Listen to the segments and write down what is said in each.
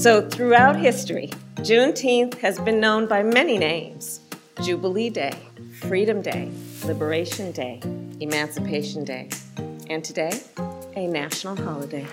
So, throughout history, Juneteenth has been known by many names Jubilee Day, Freedom Day, Liberation Day, Emancipation Day, and today, a national holiday.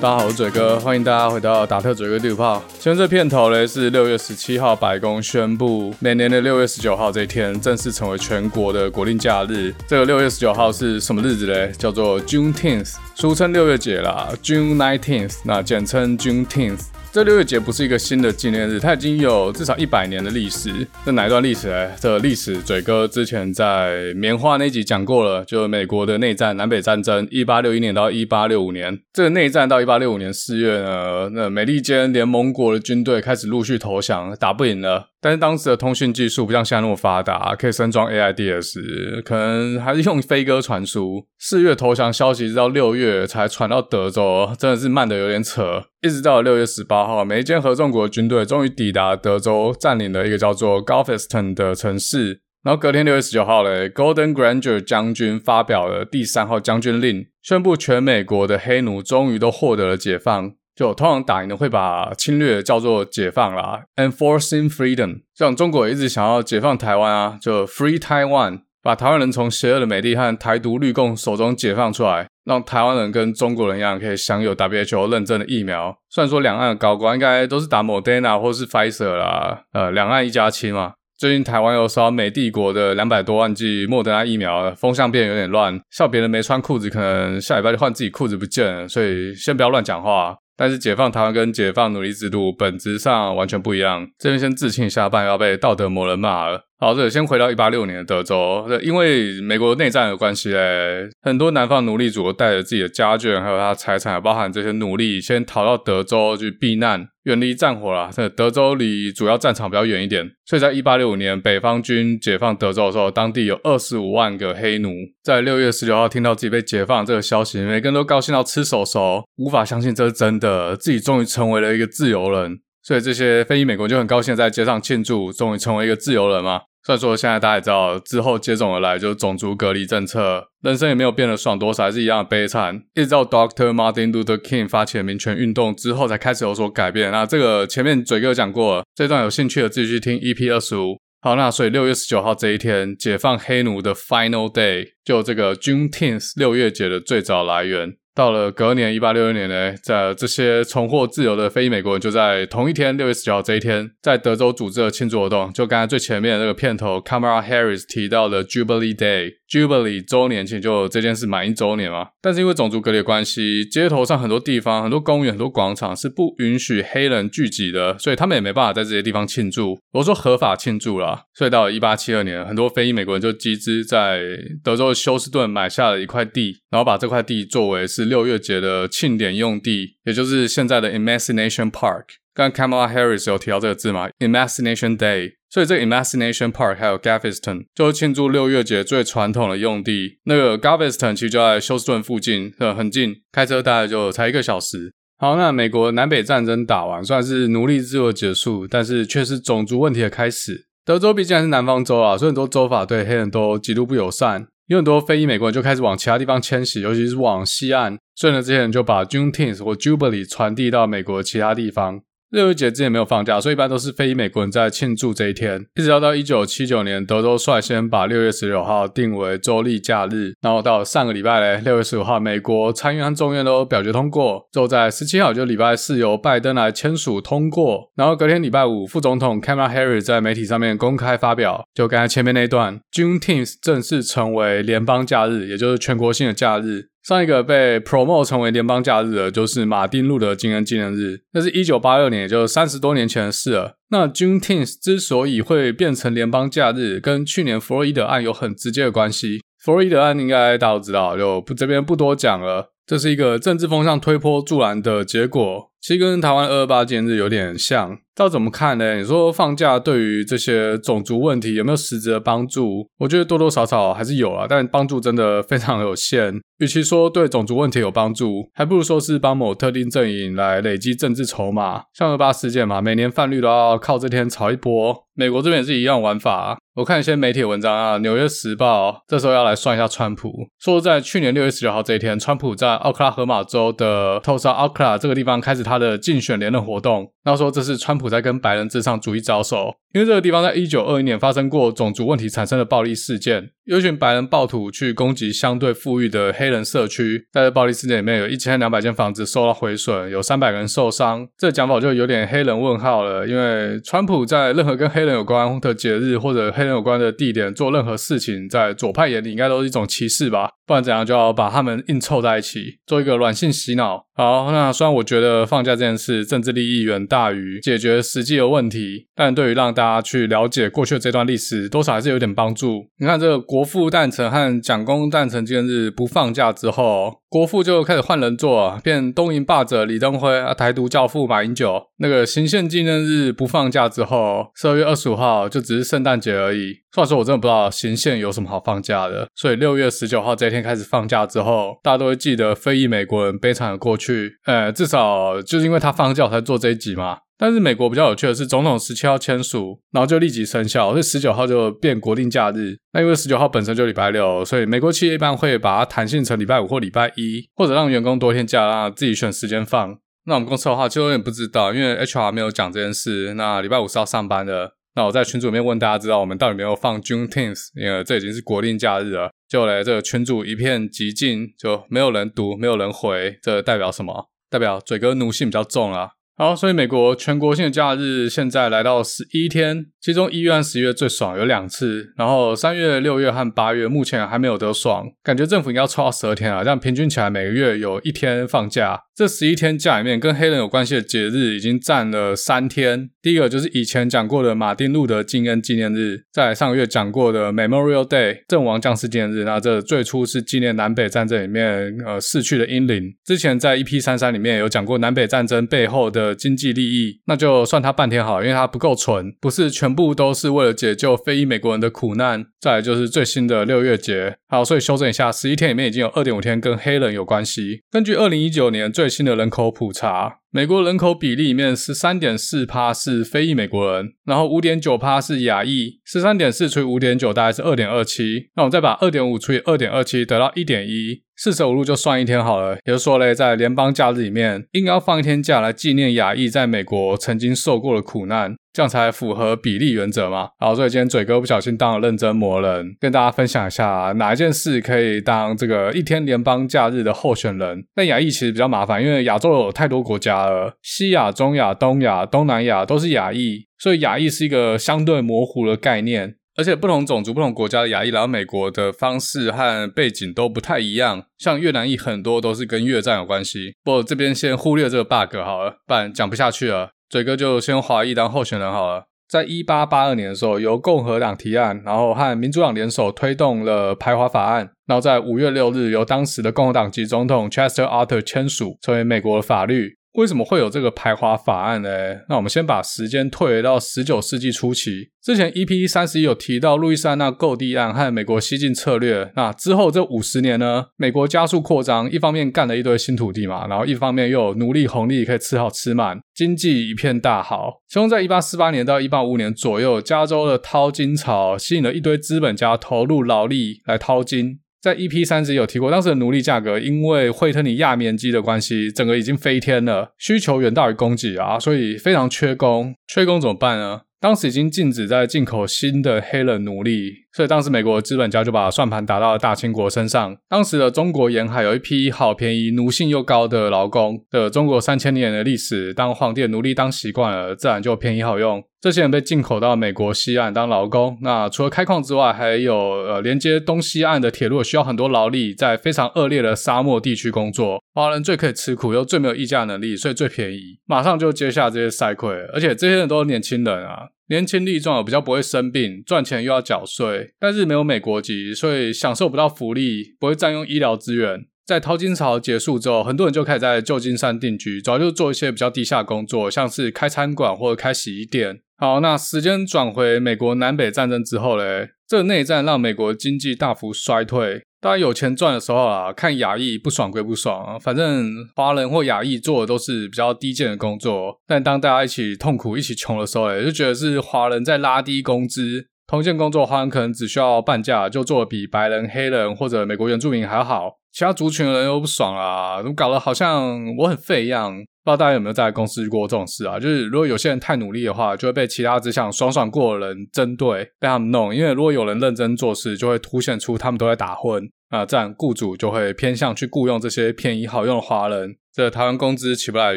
大家好，我是嘴哥，欢迎大家回到达特嘴哥第五炮。今天这片头呢是六月十七号，白宫宣布每年的六月十九号这一天正式成为全国的国定假日。这个六月十九号是什么日子嘞？叫做 June 10th，俗称六月节啦，June 19th，那简称 June 10th。这六月节不是一个新的纪念日，它已经有至少一百年的历史。这哪一段历史呢？这历史嘴哥之前在棉花那集讲过了，就美国的内战南北战争，一八六一年到一八六五年。这个内战到一八六五年四月呢，那美利坚联盟国的军队开始陆续投降，打不赢了。但是当时的通讯技术不像现在那么发达，可以升装 AIDS，可能还是用飞鸽传输。四月投降消息，直到六月才传到德州，真的是慢的有点扯。一直到六月十八号，美利坚合众国的军队终于抵达德州，占领了一个叫做 Galveston 的城市。然后隔天六月十九号嘞，Golden Granger 将军发表了第三号将军令，宣布全美国的黑奴终于都获得了解放。就通常打赢的会把侵略叫做解放啦，enforcing freedom。像中国一直想要解放台湾啊，就 free Taiwan，把台湾人从邪恶的美帝和台独绿共手中解放出来，让台湾人跟中国人一样可以享有 WHO 认证的疫苗。虽然说两岸的高官应该都是打 Moderna 或是 Pfizer 啦，呃，两岸一家亲嘛。最近台湾又收到美帝国的两百多万剂莫德纳疫苗，风向变有点乱，笑别人没穿裤子，可能下礼拜就换自己裤子不见了，所以先不要乱讲话。但是解放台湾跟解放奴隶制度本质上完全不一样。这边先自清一下，不然要被道德魔人骂了。好，这里先回到一八六五年的德州，因为美国内战的关系嘞，很多南方奴隶主带着自己的家眷，还有他财产，包含这些奴隶，先逃到德州去避难，远离战火啦。这德州离主要战场比较远一点，所以在一八六五年北方军解放德州的时候，当地有二十五万个黑奴。在六月十九号听到自己被解放这个消息，每个人都高兴到吃手手，无法相信这是真的，自己终于成为了一个自由人。所以这些非裔美国人就很高兴在街上庆祝，终于成为一个自由人嘛。虽然说现在大家也知道，之后接踵而来就是种族隔离政策，人生也没有变得爽多少，还是一样的悲惨。一直到 Doctor Martin Luther King 发起了民权运动之后，才开始有所改变。那这个前面嘴哥讲过，这段有兴趣的自己去听 EP 二十五。好，那所以六月十九号这一天，解放黑奴的 Final Day，就这个 Juneteenth 六月节的最早来源。到了隔年一八六六年呢，在这些重获自由的非裔美国人就在同一天六月十九号这一天，在德州组织了庆祝活动。就刚才最前面那个片头，Kamala Harris 提到的 Jubilee Day，Jubilee 周年庆，就这件事满一周年嘛。但是因为种族隔离的关系，街头上很多地方、很多公园、很多广场是不允许黑人聚集的，所以他们也没办法在这些地方庆祝。我说合法庆祝啦。所以到了一八七二年，很多非裔美国人就集资在德州休斯顿买下了一块地，然后把这块地作为是六月节的庆典用地，也就是现在的 Emancipation Park。刚刚 Kamala Harris 有提到这个字吗？Emancipation Day。所以这个 Emancipation Park 还有 Galveston 就是庆祝六月节最传统的用地。那个 Galveston 其实就在休斯顿附近，很近，开车大概就才一个小时。好，那美国南北战争打完，算是奴隶制度的结束，但是却是种族问题的开始。德州毕竟还是南方州啊，所以很多州法对黑人都极度不友善。有很多非裔美国人就开始往其他地方迁徙，尤其是往西岸。顺着，这些人就把 Juneteenth 或 Jubilee 传递到美国其他地方。六月节之前没有放假，所以一般都是非裔美国人在庆祝这一天。一直到到一九七九年，德州率先把六月十九号定为州立假日。然后到上个礼拜嘞，六月十五号，美国参议院和众院都表决通过。之后在十七号就礼拜四由拜登来签署通过。然后隔天礼拜五，副总统 Kamala Harris 在媒体上面公开发表，就刚才前面那一段，Juneteenth 正式成为联邦假日，也就是全国性的假日。上一个被 promote 成为联邦假日的，就是马丁路德金恩纪念日，那是一九八六年，也就三十多年前的事了。那 Juneteenth 之所以会变成联邦假日，跟去年弗洛伊德案有很直接的关系。弗洛伊德案应该大家都知道，就不这边不多讲了。这是一个政治风向推波助澜的结果。其实跟台湾二二八纪念日有点像。要怎么看呢？你说放假对于这些种族问题有没有实质的帮助？我觉得多多少少还是有啊，但帮助真的非常有限。与其说对种族问题有帮助，还不如说是帮某特定阵营来累积政治筹码。像二八事件嘛，每年泛绿都要靠这天炒一波。美国这边也是一样玩法。我看一些媒体文章啊，《纽约时报》这时候要来算一下川普，说在去年六月十九号这一天，川普在奥克拉荷马州的 Tulsa Oakla 这个地方开始他的竞选连任活动。那说这是川普在跟白人至上主义招手，因为这个地方在一九二一年发生过种族问题产生的暴力事件。有一群白人暴徒去攻击相对富裕的黑人社区，在这暴力事件里面，有一千两百间房子受到毁损，有三百个人受伤。这讲法就有点黑人问号了，因为川普在任何跟黑人有关的节日或者黑人有关的地点做任何事情，在左派眼里应该都是一种歧视吧？不然怎样就要把他们硬凑在一起，做一个软性洗脑？好，那虽然我觉得放假这件事政治利益远大于解决实际的问题，但对于让大家去了解过去的这段历史，多少还是有点帮助。你看这个国国父诞辰和蒋公诞辰纪念日不放假之后，国父就开始换人做，变东瀛霸者李登辉啊，台独教父马英九。那个行宪纪念日不放假之后，十二月二十五号就只是圣诞节而已。话说我真的不知道行宪有什么好放假的，所以六月十九号这一天开始放假之后，大家都会记得非裔美国人悲惨的过去。呃，至少就是因为他放假才做这一集嘛。但是美国比较有趣的是，总统十七号签署，然后就立即生效，所以十九号就变国定假日。那因为十九号本身就礼拜六，所以美国企业一般会把它弹性成礼拜五或礼拜一，或者让员工多一天假，让自己选时间放。那我们公司的话，就有点不知道，因为 HR 没有讲这件事。那礼拜五是要上班的。那我在群组里面问大家，知道我们到底没有放 Juneteenth，因为这已经是国定假日了。就来这个群组一片寂静，就没有人读，没有人回，这代表什么？代表嘴哥奴性比较重啊。好，所以美国全国性的假日现在来到十一天，其中一月和十一月最爽，有两次。然后三月、六月和八月目前还没有得爽，感觉政府应该要抽到十二天啊，这样平均起来每个月有一天放假。这十一天假里面，跟黑人有关系的节日已经占了三天。第一个就是以前讲过的马丁路德金恩纪念日，在上个月讲过的 Memorial Day 阵亡将士纪念日。那这最初是纪念南北战争里面呃逝去的英灵。之前在 EP 三三里面有讲过南北战争背后的经济利益，那就算他半天好，因为他不够纯，不是全全部都是为了解救非裔美国人的苦难。再来就是最新的六月节，好，所以修正一下，十一天里面已经有二点五天跟黑人有关系。根据二零一九年最新的人口普查，美国人口比例里面十三点四趴是非裔美国人，然后五点九趴是亚裔，十三点四除以五点九大概是二点二七，那我们再把二点五除以二点二七得到一点一，四舍五入就算一天好了。也就是说嘞，在联邦假日里面应该要放一天假来纪念亚裔在美国曾经受过的苦难。这样才符合比例原则嘛？好，所以今天嘴哥不小心当了认真魔人，跟大家分享一下哪一件事可以当这个一天联邦假日的候选人。但亚裔其实比较麻烦，因为亚洲有太多国家了，西亚、中亚、东亚、东南亚都是亚裔，所以亚裔是一个相对模糊的概念。而且不同种族、不同国家的亚裔来到美国的方式和背景都不太一样，像越南裔很多都是跟越战有关系。不过这边先忽略这个 bug 好了，不然讲不下去了。嘴哥就先华裔当候选人好了。在一八八二年的时候，由共和党提案，然后和民主党联手推动了排华法案。然后在五月六日，由当时的共和党籍总统 Chester Arthur 签署，成为美国的法律。为什么会有这个排华法案呢？那我们先把时间退回到十九世纪初期。之前 EP 三十一有提到路易斯安那购地案和美国西进策略。那之后这五十年呢，美国加速扩张，一方面干了一堆新土地嘛，然后一方面又有奴隶红利可以吃好吃满，经济一片大好。其中在一八四八年到一八五五年左右，加州的淘金潮吸引了一堆资本家投入劳力来淘金。在 EP 三十有提过，当时的奴隶价格因为惠特尼亚棉机的关系，整个已经飞天了，需求远大于供给啊，所以非常缺工。缺工怎么办呢？当时已经禁止在进口新的黑人奴隶，所以当时美国资本家就把算盘打到了大清国身上。当时的中国沿海有一批好便宜、奴性又高的劳工。的中国三千年的历史，当皇帝的奴隶当习惯了，自然就便宜好用。这些人被进口到美国西岸当劳工。那除了开矿之外，还有呃连接东西岸的铁路需要很多劳力，在非常恶劣的沙漠地区工作。华人最可以吃苦，又最没有议价能力，所以最便宜，马上就接下这些赛亏。而且这些人都是年轻人啊。年轻力壮，比较不会生病，赚钱又要缴税，但是没有美国籍，所以享受不到福利，不会占用医疗资源。在淘金潮结束之后，很多人就开始在旧金山定居，主要就做一些比较低下工作，像是开餐馆或者开洗衣店。好，那时间转回美国南北战争之后嘞，这内战让美国经济大幅衰退。大家有钱赚的时候啊，看亚裔不爽归不爽，反正华人或亚裔做的都是比较低贱的工作。但当大家一起痛苦、一起穷的时候，哎，就觉得是华人在拉低工资。同一件工作，华人可能只需要半价就做得比白人、黑人或者美国原住民还好。其他族群的人又不爽啊，怎么搞得好像我很废一样？不知道大家有没有在公司遇过这种事啊？就是如果有些人太努力的话，就会被其他只想爽爽过的人针对，被他们弄。因为如果有人认真做事，就会凸显出他们都在打混。啊，这样雇主就会偏向去雇佣这些便宜好用的华人。这台湾工资起不来的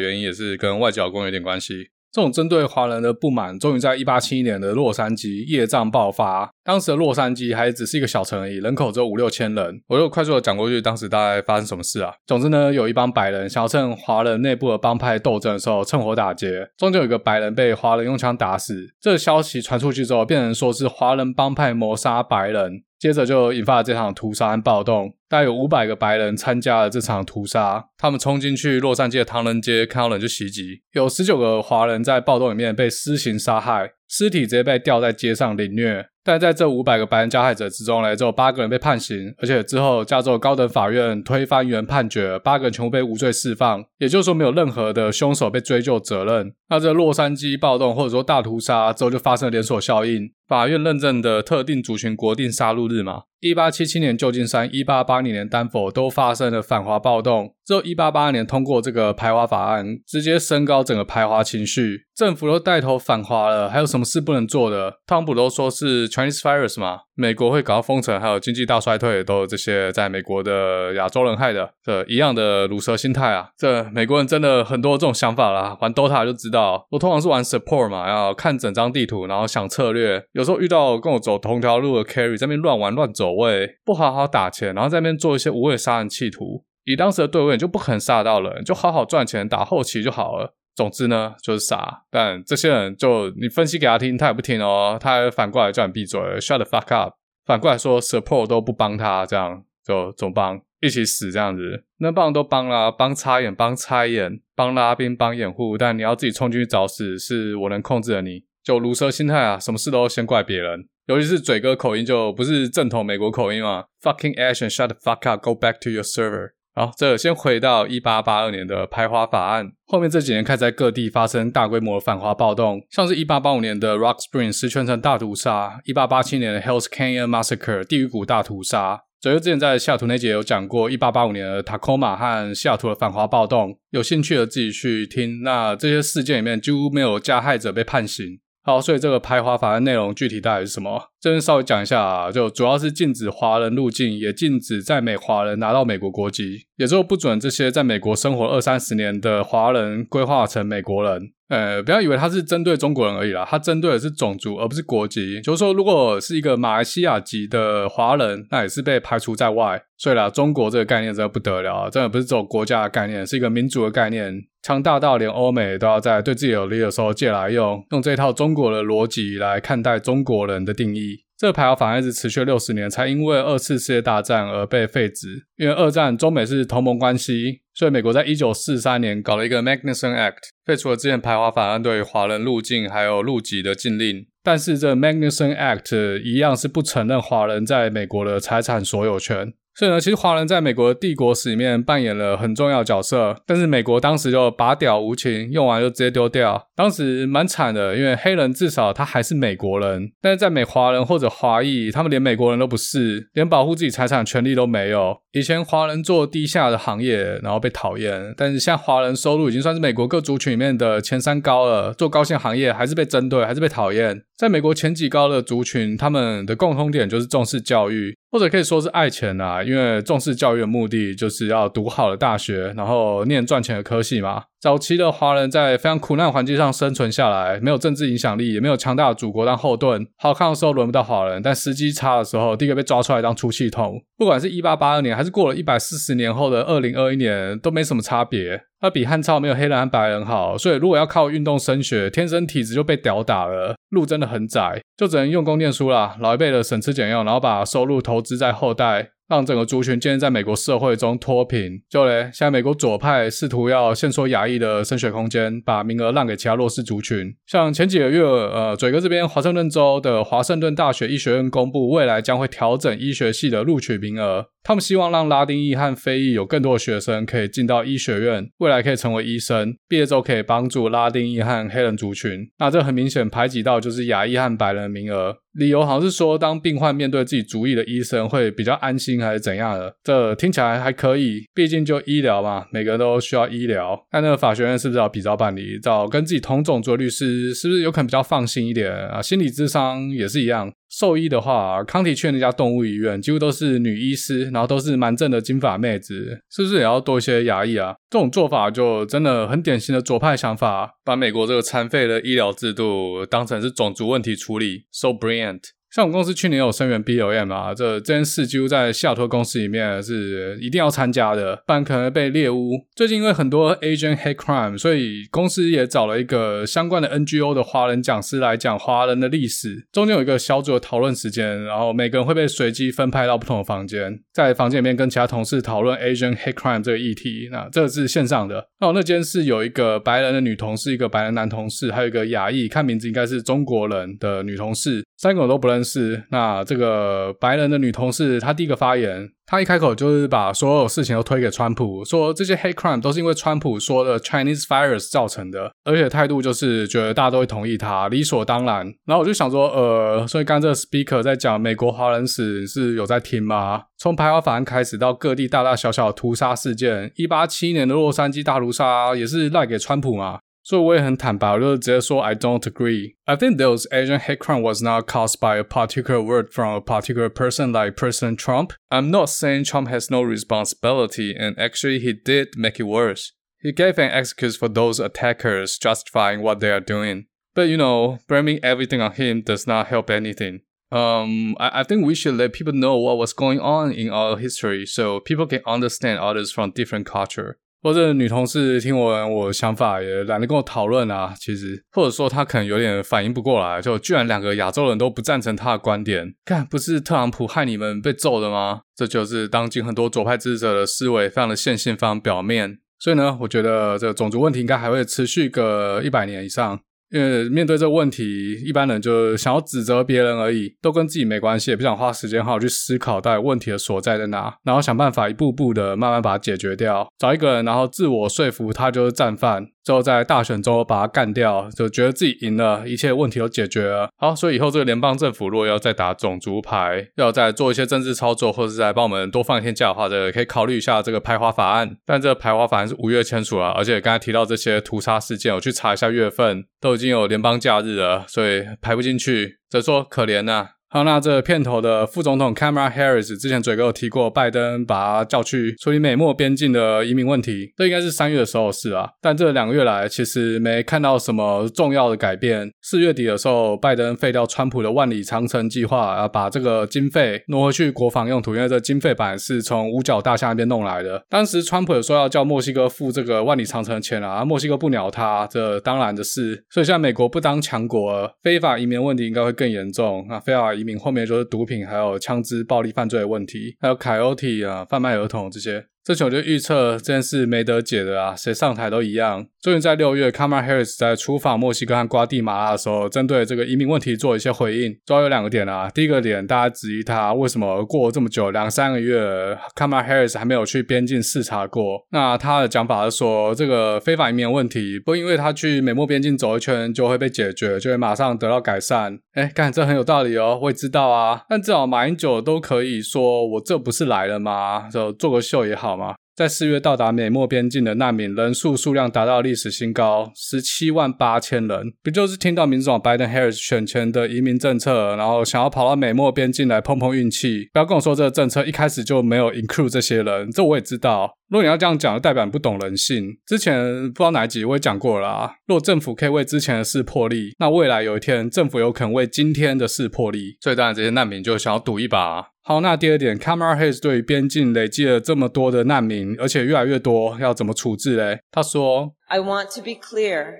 原因也是跟外籍工有点关系。这种针对华人的不满，终于在一八七一年的洛杉矶业障爆发。当时的洛杉矶还只是一个小城而已，人口只有五六千人。我就快速的讲过去，当时大概发生什么事啊？总之呢，有一帮白人想要趁华人内部的帮派斗争的时候趁火打劫，中间有一个白人被华人用枪打死。这个消息传出去之后，变成说是华人帮派谋杀白人。接着就引发了这场屠杀和暴动，大概有五百个白人参加了这场屠杀。他们冲进去洛杉矶的唐人街，看到人就袭击，有十九个华人在暴动里面被私刑杀害，尸体直接被吊在街上凌虐。但在这五百个白人加害者之中呢，只有八个人被判刑，而且之后加州高等法院推翻原判决，八个人全部被无罪释放，也就是说没有任何的凶手被追究责任。那这洛杉矶暴动或者说大屠杀之后就发生了连锁效应，法院认证的特定族群国定杀戮日嘛。一八七七年旧金山，一八八零年丹佛都发生了反华暴动。之后一八八二年通过这个排华法案，直接升高整个排华情绪。政府都带头反华了，还有什么事不能做的？汤普都说是 Chinese virus 嘛，美国会搞到封城，还有经济大衰退，都有这些在美国的亚洲人害的。这一样的鲁蛇心态啊，这美国人真的很多这种想法啦。玩 Dota 就知道，我通常是玩 support 嘛，要看整张地图，然后想策略。有时候遇到跟我走同条路的 carry 在那边乱玩乱走。位不好好打钱，然后在那边做一些无谓杀人企图，以当时的队伍就不肯杀到人，就好好赚钱打后期就好了。总之呢，就是傻。但这些人就你分析给他听，他也不听哦，他还反过来叫你闭嘴，shut the fuck up。反过来说，support 都不帮他，这样就总帮一起死这样子。能帮都帮啦，帮插眼，帮拆眼，帮拉兵，帮掩护，但你要自己冲进去找死，是我能控制的你。就鲁蛇心态啊，什么事都先怪别人。尤其是嘴哥口音就不是正统美国口音嘛，Fucking Asian, shut the fuck up, go back to your server。好，这先回到一八八二年的排华法案，后面这几年开始在各地发生大规模的反华暴动，像是一八八五年的 Rock Spring 石泉城大屠杀，一八八七年的 Hell's Canyon Massacre 地狱谷大屠杀。左右之前在西雅图那节有讲过一八八五年的 Tacoma 和西雅图的反华暴动，有兴趣的自己去听。那这些事件里面几乎没有加害者被判刑。好，所以这个排华法案内容具体大概是什么？这边稍微讲一下啊，就主要是禁止华人入境，也禁止在美华人拿到美国国籍，也就不准这些在美国生活二三十年的华人规划成美国人。呃，不要以为他是针对中国人而已啦，他针对的是种族，而不是国籍。就是说，如果是一个马来西亚籍的华人，那也是被排除在外。所以啦，中国这个概念真的不得了，真的不是这种国家的概念，是一个民族的概念，强大到连欧美都要在对自己有利的时候借来用，用这套中国的逻辑来看待中国人的定义。这个排华法案一直持续六十年，才因为二次世界大战而被废止。因为二战中美是同盟关系，所以美国在一九四三年搞了一个 Magnuson Act，废除了之前排华法案对华人入境还有入籍的禁令。但是这 Magnuson Act 一样是不承认华人在美国的财产所有权。所以呢，其实华人在美国的帝国史里面扮演了很重要的角色，但是美国当时就拔屌无情，用完就直接丢掉，当时蛮惨的，因为黑人至少他还是美国人，但是在美华人或者华裔，他们连美国人都不是，连保护自己财产权利都没有。以前华人做低下的行业，然后被讨厌，但是现在华人收入已经算是美国各族群里面的前三高了，做高薪行业还是被针对，还是被讨厌。在美国前几高的族群，他们的共通点就是重视教育，或者可以说是爱钱啊，因为重视教育的目的就是要读好的大学，然后念赚钱的科系嘛。早期的华人在非常苦难环境上生存下来，没有政治影响力，也没有强大的祖国当后盾。好看的时候轮不到华人，但时机差的时候，第一个被抓出来当出气筒。不管是一八八二年，还是过了一百四十年后的二零二一年，都没什么差别。他比汉朝没有黑人和白人好，所以如果要靠运动升学，天生体质就被屌打了，路真的很窄，就只能用功念书啦。老一辈的省吃俭用，然后把收入投资在后代。让整个族群建立在美国社会中脱贫。就嘞，现在美国左派试图要限缩亚裔的升学空间，把名额让给其他弱势族群。像前几个月，呃，嘴哥这边华盛顿州的华盛顿大学医学院公布，未来将会调整医学系的录取名额。他们希望让拉丁裔和非裔有更多的学生可以进到医学院，未来可以成为医生，毕业之后可以帮助拉丁裔和黑人族群。那这很明显排挤到就是亚裔和白人的名额。理由好像是说，当病患面对自己族裔的医生会比较安心，还是怎样的？这听起来还可以，毕竟就医疗嘛，每个人都需要医疗。但那个法学院是不是要比照办理？找跟自己同种族的律师，是不是有可能比较放心一点啊？心理智商也是一样。兽医的话，康体区那家动物医院几乎都是女医师，然后都是蛮正的金发妹子，是不是也要多一些牙医啊？这种做法就真的很典型的左派想法，把美国这个残废的医疗制度当成是种族问题处理，so brilliant。像我们公司去年有声援 B O M 啊，这这件事几乎在西雅图公司里面是一定要参加的，不然可能被猎污。最近因为很多 Asian hate crime，所以公司也找了一个相关的 NGO 的华人讲师来讲华人的历史。中间有一个小组的讨论时间，然后每个人会被随机分派到不同的房间，在房间里面跟其他同事讨论 Asian hate crime 这个议题。那这个是线上的。那我那间是有一个白人的女同事，一个白人男同事，还有一个亚裔，看名字应该是中国人的女同事。三个我都不认识。那这个白人的女同事，她第一个发言，她一开口就是把所有事情都推给川普，说这些 hate crime 都是因为川普说的 Chinese virus 造成的，而且态度就是觉得大家都会同意他，理所当然。然后我就想说，呃，所以刚这个 speaker 在讲美国华人史是有在听吗？从排华法案开始到各地大大小小的屠杀事件，一八七年的洛杉矶大屠杀也是赖给川普吗？所以我也很坦白，我就直接说 I don't agree. I think those Asian hate crime was not caused by a particular word from a particular person like President Trump. I'm not saying Trump has no responsibility, and actually he did make it worse. He gave an excuse for those attackers, justifying what they are doing. But you know, blaming everything on him does not help anything. Um, I, I think we should let people know what was going on in our history, so people can understand others from different culture. 或者女同事听完我想法也懒得跟我讨论啊，其实或者说她可能有点反应不过来，就居然两个亚洲人都不赞成她的观点，看不是特朗普害你们被揍的吗？这就是当今很多左派支持者的思维，非常的线性，非常表面。所以呢，我觉得这个种族问题应该还会持续个一百年以上。因为面对这个问题，一般人就想要指责别人而已，都跟自己没关系，也不想花时间好好去思考到底问题的所在在哪，然后想办法一步步的慢慢把它解决掉，找一个人，然后自我说服他就是战犯。之后在大选中把他干掉，就觉得自己赢了，一切问题都解决了。好，所以以后这个联邦政府如果要再打种族牌，要再做一些政治操作，或者是再帮我们多放一天假的话，这可以考虑一下这个排华法案。但这个排华法案是五月签署了，而且刚才提到这些屠杀事件，我去查一下月份，都已经有联邦假日了，所以排不进去。只能说可怜呐、啊。好，那这片头的副总统 Kamala Harris 之前嘴哥有提过，拜登把他叫去处理美墨边境的移民问题，这应该是三月的时候的事啊。但这两个月来，其实没看到什么重要的改变。四月底的时候，拜登废掉川普的万里长城计划，啊，把这个经费挪回去国防用途，因为这经费版是从五角大厦那边弄来的。当时川普有说要叫墨西哥付这个万里长城的钱啊，墨西哥不鸟他，这当然的事。所以现在美国不当强国，非法移民问题应该会更严重啊，非法后面就是毒品，还有枪支暴力犯罪的问题，还有凯欧提啊，贩卖儿童这些。这球就预测这件事没得解的啊，谁上台都一样。终于在六月，Kamala Harris 在出访墨西哥和瓜地马拉的时候，针对这个移民问题做一些回应。主要有两个点啊，第一个点，大家质疑他为什么过了这么久，两三个月，Kamala Harris 还没有去边境视察过。那他的讲法是说，这个非法移民问题不因为他去美墨边境走一圈就会被解决，就会马上得到改善。哎，干，这很有道理哦，我也知道啊。但至少马英九都可以说，我这不是来了吗？就做个秀也好。好吗？在四月到达美墨边境的难民人数数量达到历史新高，十七万八千人。不就是听到民主党拜登 Harris 选前的移民政策，然后想要跑到美墨边境来碰碰运气？不要跟我说这个政策一开始就没有 include 这些人，这我也知道。如果你要这样讲，就代表你不懂人性。之前不知道哪一集我也讲过了啊。如果政府可以为之前的事破例，那未来有一天政府有可能为今天的事破例。所以当然这些难民就想要赌一把。好，那第二点，Kamala Harris 对于边境累积了这么多的难民，而且越来越多，要怎么处置嘞？他说：“I want to be clear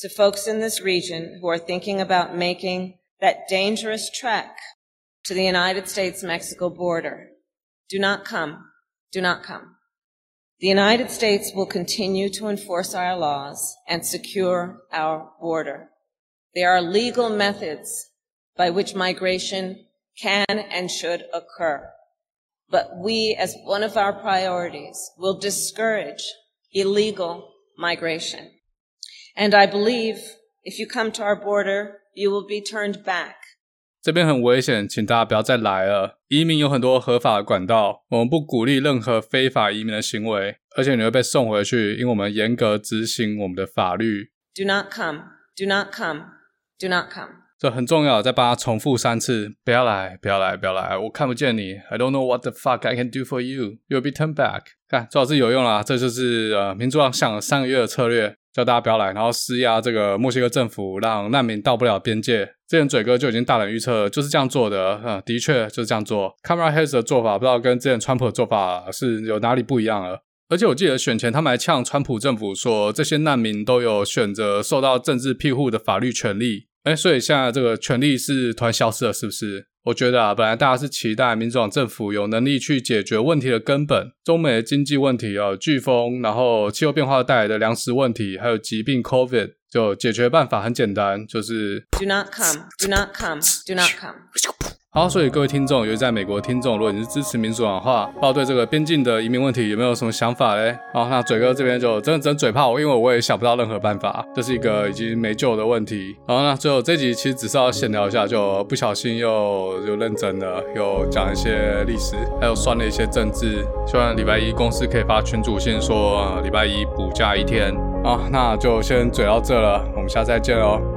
to folks in this region who are thinking about making that dangerous trek to the United States-Mexico border. Do not come. Do not come. The United States will continue to enforce our laws and secure our border. There are legal methods by which migration can and should occur. But we, as one of our priorities, will discourage illegal migration. And I believe if you come to our border, you will be turned back. 这边很危险，请大家不要再来了。移民有很多合法的管道，我们不鼓励任何非法移民的行为，而且你会被送回去，因为我们严格执行我们的法律。Do not come. Do not come. Do not come. 这很重要，再帮他重复三次，不要来，不要来，不要来，我看不见你。I don't know what the fuck I can do for you. You'll be turned back. 看，最好是有用啦，这就是呃，民主党想了三个月的策略，叫大家不要来，然后施压这个墨西哥政府，让难民到不了边界。之前嘴哥就已经大胆预测，就是这样做的，嗯，的确就是这样做。Camera Harris 的做法，不知道跟之前川普的做法是有哪里不一样了。而且我记得选前他们还呛川普政府说，这些难民都有选择受到政治庇护的法律权利。哎，所以现在这个权利是突然消失了，是不是？我觉得啊，本来大家是期待民主党政府有能力去解决问题的根本，中美的经济问题啊，飓风，然后气候变化带来的粮食问题，还有疾病 COVID，就解决办法很简单，就是 Do not come, do not come, do not come. 好，所以各位听众，尤其在美国听众，如果你是支持民主党的话，不知道对这个边境的移民问题有没有什么想法嘞？好，那嘴哥这边就真的真嘴炮，因为我也想不到任何办法，这是一个已经没救的问题。好，那最后这集其实只是要闲聊一下，就不小心又又认真了，又讲一些历史，还有算了一些政治。希望礼拜一公司可以发群组信说，礼拜一补假一天。好，那就先嘴到这了，我们下次再见喽。